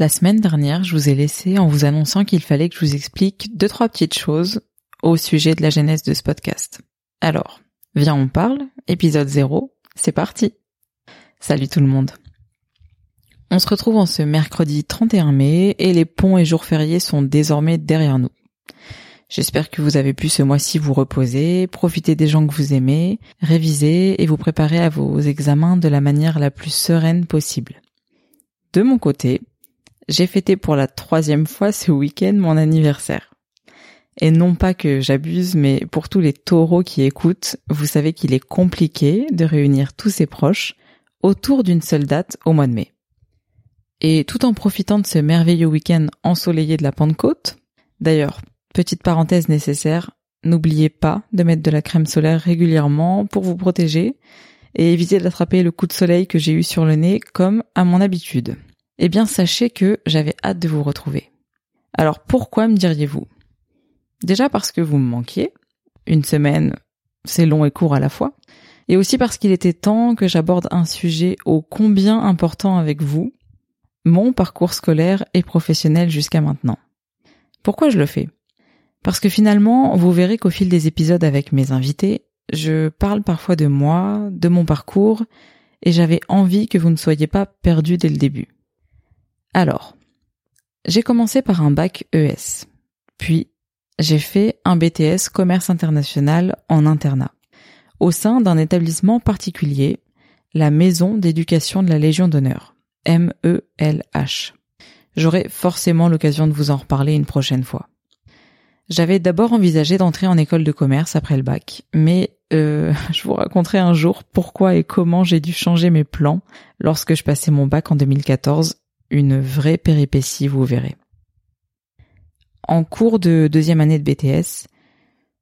La semaine dernière, je vous ai laissé en vous annonçant qu'il fallait que je vous explique deux, trois petites choses au sujet de la genèse de ce podcast. Alors, viens on parle, épisode 0, c'est parti Salut tout le monde On se retrouve en ce mercredi 31 mai et les ponts et jours fériés sont désormais derrière nous. J'espère que vous avez pu ce mois-ci vous reposer, profiter des gens que vous aimez, réviser et vous préparer à vos examens de la manière la plus sereine possible. De mon côté, j'ai fêté pour la troisième fois ce week-end mon anniversaire. Et non pas que j'abuse, mais pour tous les taureaux qui écoutent, vous savez qu'il est compliqué de réunir tous ses proches autour d'une seule date au mois de mai. Et tout en profitant de ce merveilleux week-end ensoleillé de la Pentecôte, d'ailleurs, petite parenthèse nécessaire, n'oubliez pas de mettre de la crème solaire régulièrement pour vous protéger et éviter d'attraper le coup de soleil que j'ai eu sur le nez comme à mon habitude. Eh bien, sachez que j'avais hâte de vous retrouver. Alors pourquoi me diriez-vous? Déjà parce que vous me manquiez. Une semaine, c'est long et court à la fois. Et aussi parce qu'il était temps que j'aborde un sujet ô combien important avec vous, mon parcours scolaire et professionnel jusqu'à maintenant. Pourquoi je le fais? Parce que finalement, vous verrez qu'au fil des épisodes avec mes invités, je parle parfois de moi, de mon parcours, et j'avais envie que vous ne soyez pas perdus dès le début. Alors, j'ai commencé par un bac ES, puis j'ai fait un BTS commerce international en internat, au sein d'un établissement particulier, la Maison d'éducation de la Légion d'honneur, MELH. J'aurai forcément l'occasion de vous en reparler une prochaine fois. J'avais d'abord envisagé d'entrer en école de commerce après le bac, mais euh, je vous raconterai un jour pourquoi et comment j'ai dû changer mes plans lorsque je passais mon bac en 2014 une vraie péripétie, vous verrez. En cours de deuxième année de BTS,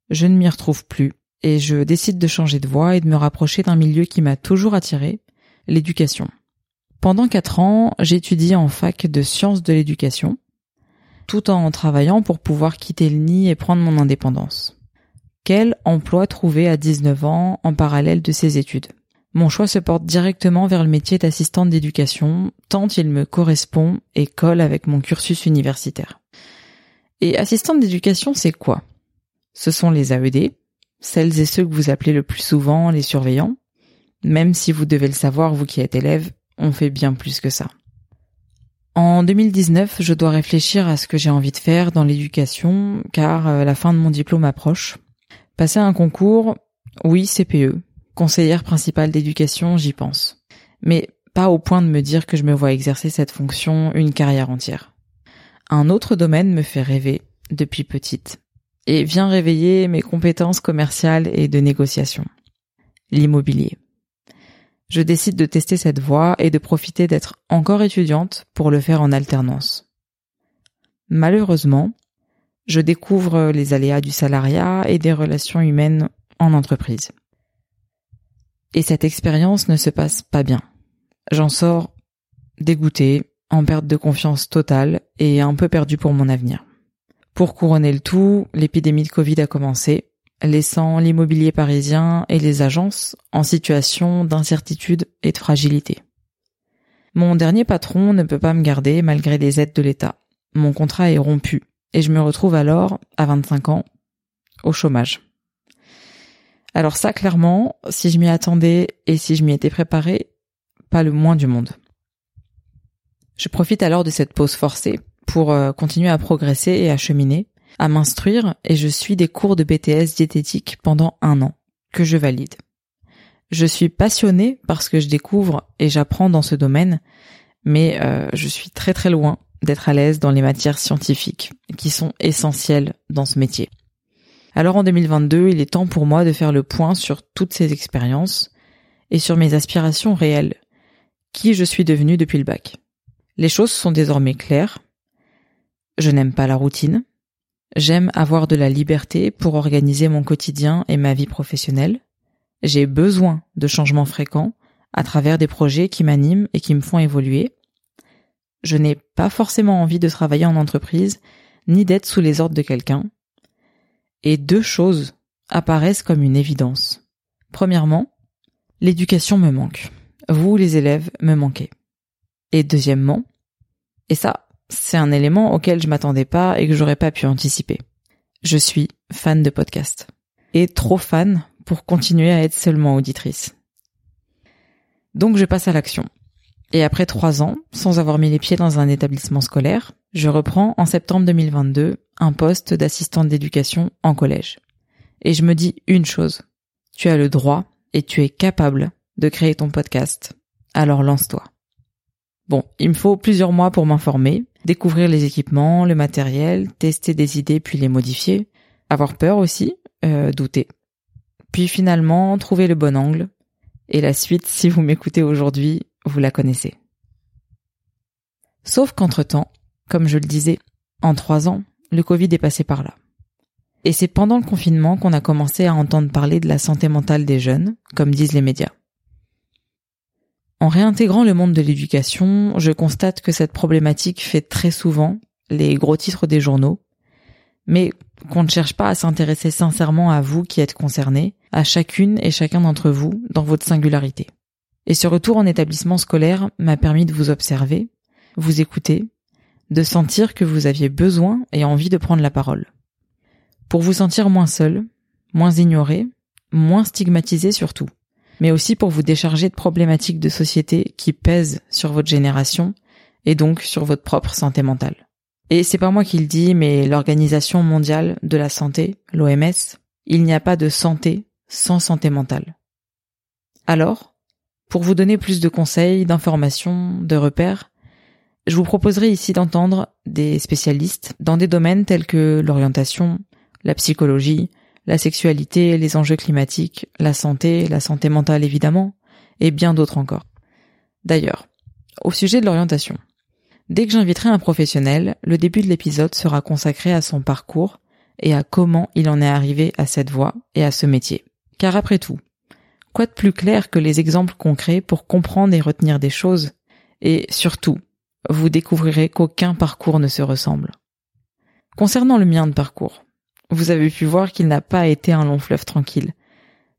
je ne m'y retrouve plus et je décide de changer de voie et de me rapprocher d'un milieu qui m'a toujours attiré, l'éducation. Pendant quatre ans, j'étudie en fac de sciences de l'éducation, tout en travaillant pour pouvoir quitter le nid et prendre mon indépendance. Quel emploi trouver à 19 ans en parallèle de ces études? Mon choix se porte directement vers le métier d'assistante d'éducation, tant il me correspond et colle avec mon cursus universitaire. Et assistante d'éducation, c'est quoi? Ce sont les AED, celles et ceux que vous appelez le plus souvent les surveillants. Même si vous devez le savoir, vous qui êtes élève, on fait bien plus que ça. En 2019, je dois réfléchir à ce que j'ai envie de faire dans l'éducation, car euh, la fin de mon diplôme approche. Passer un concours, oui, CPE, conseillère principale d'éducation, j'y pense. Mais pas au point de me dire que je me vois exercer cette fonction une carrière entière. Un autre domaine me fait rêver depuis petite et vient réveiller mes compétences commerciales et de négociation. L'immobilier. Je décide de tester cette voie et de profiter d'être encore étudiante pour le faire en alternance. Malheureusement, je découvre les aléas du salariat et des relations humaines en entreprise. Et cette expérience ne se passe pas bien. J'en sors dégoûté, en perte de confiance totale et un peu perdu pour mon avenir. Pour couronner le tout, l'épidémie de Covid a commencé, laissant l'immobilier parisien et les agences en situation d'incertitude et de fragilité. Mon dernier patron ne peut pas me garder malgré des aides de l'État. Mon contrat est rompu et je me retrouve alors, à 25 ans, au chômage. Alors ça, clairement, si je m'y attendais et si je m'y étais préparé, pas le moins du monde. Je profite alors de cette pause forcée pour euh, continuer à progresser et à cheminer, à m'instruire et je suis des cours de BTS diététique pendant un an, que je valide. Je suis passionnée parce que je découvre et j'apprends dans ce domaine, mais euh, je suis très très loin d'être à l'aise dans les matières scientifiques qui sont essentielles dans ce métier. Alors en 2022, il est temps pour moi de faire le point sur toutes ces expériences et sur mes aspirations réelles, qui je suis devenue depuis le bac? Les choses sont désormais claires. Je n'aime pas la routine. J'aime avoir de la liberté pour organiser mon quotidien et ma vie professionnelle. J'ai besoin de changements fréquents à travers des projets qui m'animent et qui me font évoluer. Je n'ai pas forcément envie de travailler en entreprise, ni d'être sous les ordres de quelqu'un et deux choses apparaissent comme une évidence. Premièrement, l'éducation me manque. Vous, les élèves, me manquez. Et deuxièmement, et ça, c'est un élément auquel je m'attendais pas et que j'aurais pas pu anticiper. Je suis fan de podcast. Et trop fan pour continuer à être seulement auditrice. Donc je passe à l'action. Et après trois ans, sans avoir mis les pieds dans un établissement scolaire, je reprends en septembre 2022 un poste d'assistante d'éducation en collège. Et je me dis une chose. Tu as le droit et tu es capable de créer ton podcast. Alors lance-toi. Bon, il me faut plusieurs mois pour m'informer, découvrir les équipements, le matériel, tester des idées puis les modifier, avoir peur aussi, euh, douter. Puis finalement, trouver le bon angle. Et la suite, si vous m'écoutez aujourd'hui, vous la connaissez. Sauf qu'entre-temps, comme je le disais, en trois ans, le Covid est passé par là. Et c'est pendant le confinement qu'on a commencé à entendre parler de la santé mentale des jeunes, comme disent les médias. En réintégrant le monde de l'éducation, je constate que cette problématique fait très souvent les gros titres des journaux, mais qu'on ne cherche pas à s'intéresser sincèrement à vous qui êtes concernés, à chacune et chacun d'entre vous dans votre singularité. Et ce retour en établissement scolaire m'a permis de vous observer, vous écouter, de sentir que vous aviez besoin et envie de prendre la parole. Pour vous sentir moins seul, moins ignoré, moins stigmatisé surtout, mais aussi pour vous décharger de problématiques de société qui pèsent sur votre génération et donc sur votre propre santé mentale. Et c'est pas moi qui le dis, mais l'Organisation mondiale de la santé, l'OMS, il n'y a pas de santé sans santé mentale. Alors, pour vous donner plus de conseils, d'informations, de repères, je vous proposerai ici d'entendre des spécialistes dans des domaines tels que l'orientation, la psychologie, la sexualité, les enjeux climatiques, la santé, la santé mentale évidemment, et bien d'autres encore. D'ailleurs, au sujet de l'orientation, dès que j'inviterai un professionnel, le début de l'épisode sera consacré à son parcours et à comment il en est arrivé à cette voie et à ce métier. Car après tout, quoi de plus clair que les exemples concrets pour comprendre et retenir des choses, et surtout, vous découvrirez qu'aucun parcours ne se ressemble. Concernant le mien de parcours, vous avez pu voir qu'il n'a pas été un long fleuve tranquille,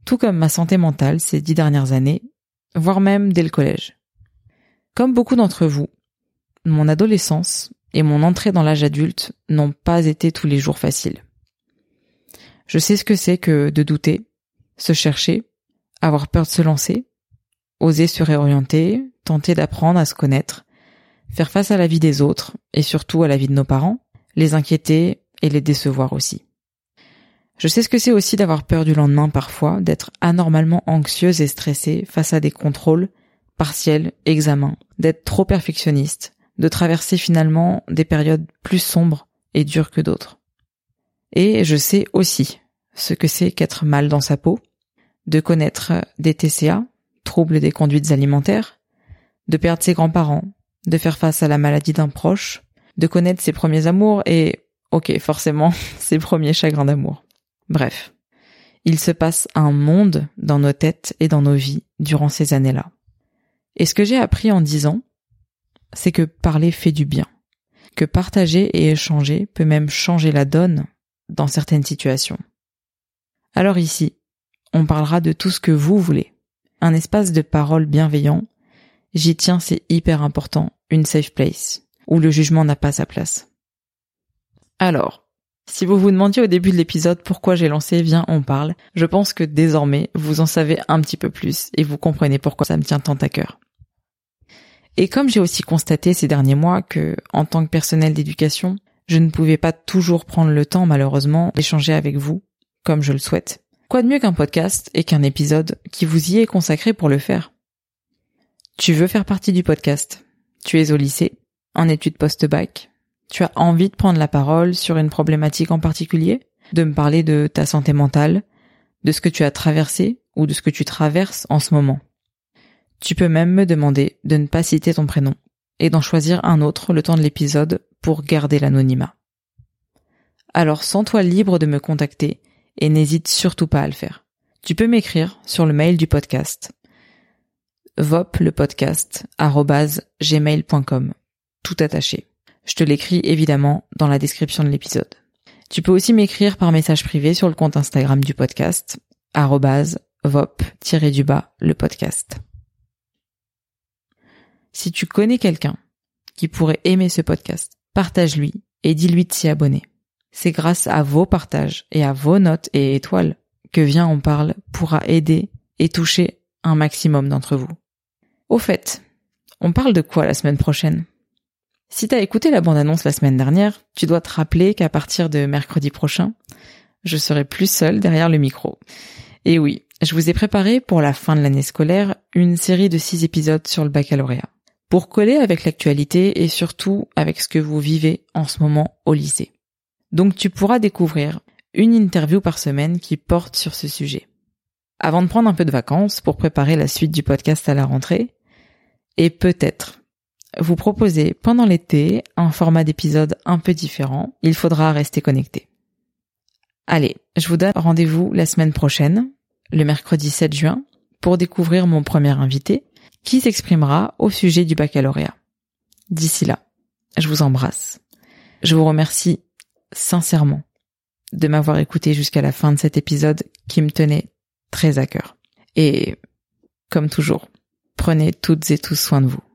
tout comme ma santé mentale ces dix dernières années, voire même dès le collège. Comme beaucoup d'entre vous, mon adolescence et mon entrée dans l'âge adulte n'ont pas été tous les jours faciles. Je sais ce que c'est que de douter, se chercher, avoir peur de se lancer, oser se réorienter, tenter d'apprendre à se connaître, faire face à la vie des autres et surtout à la vie de nos parents, les inquiéter et les décevoir aussi. Je sais ce que c'est aussi d'avoir peur du lendemain parfois, d'être anormalement anxieuse et stressée face à des contrôles, partiels, examens, d'être trop perfectionniste, de traverser finalement des périodes plus sombres et dures que d'autres. Et je sais aussi ce que c'est qu'être mal dans sa peau, de connaître des TCA, troubles des conduites alimentaires, de perdre ses grands-parents, de faire face à la maladie d'un proche, de connaître ses premiers amours et, ok, forcément, ses premiers chagrins d'amour. Bref, il se passe un monde dans nos têtes et dans nos vies durant ces années-là. Et ce que j'ai appris en dix ans, c'est que parler fait du bien, que partager et échanger peut même changer la donne dans certaines situations. Alors ici, on parlera de tout ce que vous voulez. Un espace de parole bienveillant. J'y tiens, c'est hyper important. Une safe place. Où le jugement n'a pas sa place. Alors, si vous vous demandiez au début de l'épisode pourquoi j'ai lancé Viens on parle, je pense que désormais vous en savez un petit peu plus et vous comprenez pourquoi ça me tient tant à cœur. Et comme j'ai aussi constaté ces derniers mois que, en tant que personnel d'éducation, je ne pouvais pas toujours prendre le temps malheureusement d'échanger avec vous, comme je le souhaite, Quoi de mieux qu'un podcast et qu'un épisode qui vous y est consacré pour le faire? Tu veux faire partie du podcast? Tu es au lycée, en études post-bac Tu as envie de prendre la parole sur une problématique en particulier? De me parler de ta santé mentale, de ce que tu as traversé ou de ce que tu traverses en ce moment Tu peux même me demander de ne pas citer ton prénom et d'en choisir un autre le temps de l'épisode pour garder l'anonymat. Alors sens-toi libre de me contacter et n'hésite surtout pas à le faire. Tu peux m'écrire sur le mail du podcast voplepodcast@gmail.com tout attaché. Je te l'écris évidemment dans la description de l'épisode. Tu peux aussi m'écrire par message privé sur le compte Instagram du podcast @vop-du-bas le podcast. Si tu connais quelqu'un qui pourrait aimer ce podcast partage-lui et dis-lui de s'y abonner. C'est grâce à vos partages et à vos notes et étoiles que Viens on parle pourra aider et toucher un maximum d'entre vous. Au fait, on parle de quoi la semaine prochaine? Si t'as écouté la bande-annonce la semaine dernière, tu dois te rappeler qu'à partir de mercredi prochain, je serai plus seule derrière le micro. Et oui, je vous ai préparé pour la fin de l'année scolaire une série de six épisodes sur le baccalauréat. Pour coller avec l'actualité et surtout avec ce que vous vivez en ce moment au lycée. Donc tu pourras découvrir une interview par semaine qui porte sur ce sujet. Avant de prendre un peu de vacances pour préparer la suite du podcast à la rentrée, et peut-être vous proposer pendant l'été un format d'épisode un peu différent, il faudra rester connecté. Allez, je vous donne rendez-vous la semaine prochaine, le mercredi 7 juin, pour découvrir mon premier invité qui s'exprimera au sujet du baccalauréat. D'ici là, je vous embrasse. Je vous remercie sincèrement de m'avoir écouté jusqu'à la fin de cet épisode qui me tenait très à cœur. Et comme toujours, prenez toutes et tous soin de vous.